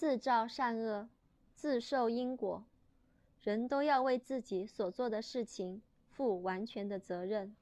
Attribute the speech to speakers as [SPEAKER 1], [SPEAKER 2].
[SPEAKER 1] 自造善恶自受因果。人都要为自己所做的事情负完全的责任。